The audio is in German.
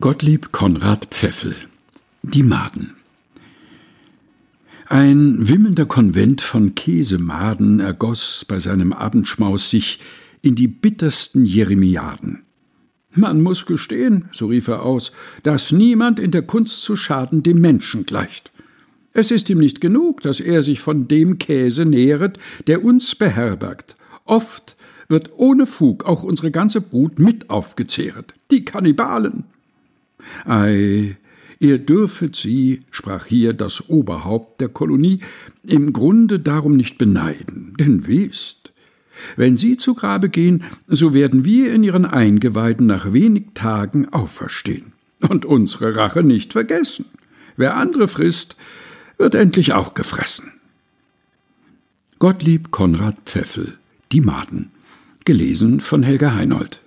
Gottlieb Konrad Pfeffel Die Maden Ein wimmelnder Konvent von Käsemaden ergoss bei seinem Abendschmaus sich in die bittersten Jeremiaden. Man muss gestehen, so rief er aus, dass niemand in der Kunst zu schaden dem Menschen gleicht. Es ist ihm nicht genug, dass er sich von dem Käse nähret, der uns beherbergt. Oft wird ohne Fug auch unsere ganze Brut mit aufgezehret. Die Kannibalen! Ei, ihr dürfet sie, sprach hier das Oberhaupt der Kolonie, im Grunde darum nicht beneiden, denn wisst, wenn sie zu Grabe gehen, so werden wir in ihren Eingeweiden nach wenig Tagen auferstehen und unsere Rache nicht vergessen. Wer andere frisst, wird endlich auch gefressen. Gottlieb Konrad Pfeffel Die Maden gelesen von Helga Heinold